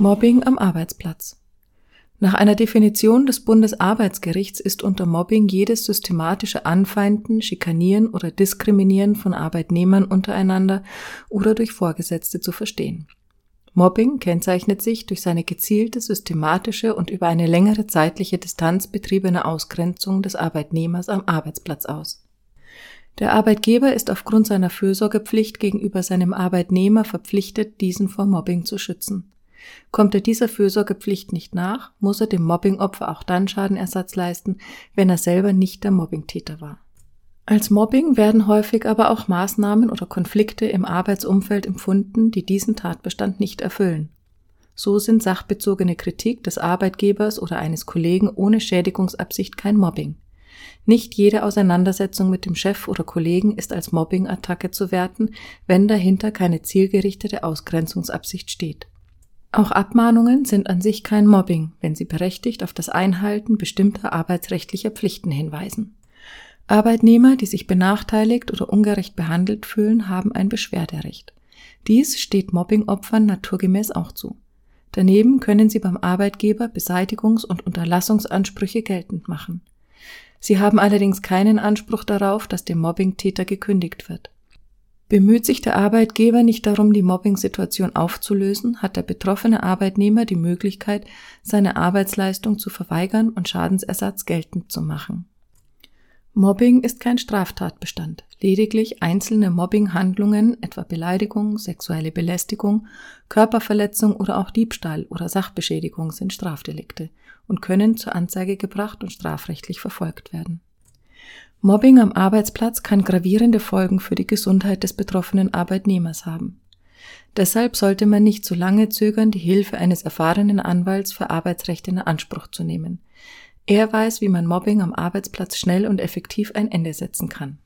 Mobbing am Arbeitsplatz. Nach einer Definition des Bundesarbeitsgerichts ist unter Mobbing jedes systematische Anfeinden, Schikanieren oder Diskriminieren von Arbeitnehmern untereinander oder durch Vorgesetzte zu verstehen. Mobbing kennzeichnet sich durch seine gezielte, systematische und über eine längere zeitliche Distanz betriebene Ausgrenzung des Arbeitnehmers am Arbeitsplatz aus. Der Arbeitgeber ist aufgrund seiner Fürsorgepflicht gegenüber seinem Arbeitnehmer verpflichtet, diesen vor Mobbing zu schützen. Kommt er dieser Fürsorgepflicht nicht nach, muss er dem Mobbingopfer auch dann Schadenersatz leisten, wenn er selber nicht der Mobbingtäter war. Als Mobbing werden häufig aber auch Maßnahmen oder Konflikte im Arbeitsumfeld empfunden, die diesen Tatbestand nicht erfüllen. So sind sachbezogene Kritik des Arbeitgebers oder eines Kollegen ohne Schädigungsabsicht kein Mobbing. Nicht jede Auseinandersetzung mit dem Chef oder Kollegen ist als Mobbing-Attacke zu werten, wenn dahinter keine zielgerichtete Ausgrenzungsabsicht steht. Auch Abmahnungen sind an sich kein Mobbing, wenn sie berechtigt auf das Einhalten bestimmter arbeitsrechtlicher Pflichten hinweisen. Arbeitnehmer, die sich benachteiligt oder ungerecht behandelt fühlen, haben ein Beschwerderecht. Dies steht Mobbingopfern naturgemäß auch zu. Daneben können sie beim Arbeitgeber Beseitigungs- und Unterlassungsansprüche geltend machen. Sie haben allerdings keinen Anspruch darauf, dass dem Mobbingtäter gekündigt wird. Bemüht sich der Arbeitgeber nicht darum, die Mobbing-Situation aufzulösen, hat der betroffene Arbeitnehmer die Möglichkeit, seine Arbeitsleistung zu verweigern und Schadensersatz geltend zu machen. Mobbing ist kein Straftatbestand. Lediglich einzelne Mobbinghandlungen, etwa Beleidigung, sexuelle Belästigung, Körperverletzung oder auch Diebstahl oder Sachbeschädigung sind Strafdelikte und können zur Anzeige gebracht und strafrechtlich verfolgt werden. Mobbing am Arbeitsplatz kann gravierende Folgen für die Gesundheit des betroffenen Arbeitnehmers haben. Deshalb sollte man nicht zu lange zögern, die Hilfe eines erfahrenen Anwalts für Arbeitsrechte in Anspruch zu nehmen. Er weiß, wie man Mobbing am Arbeitsplatz schnell und effektiv ein Ende setzen kann.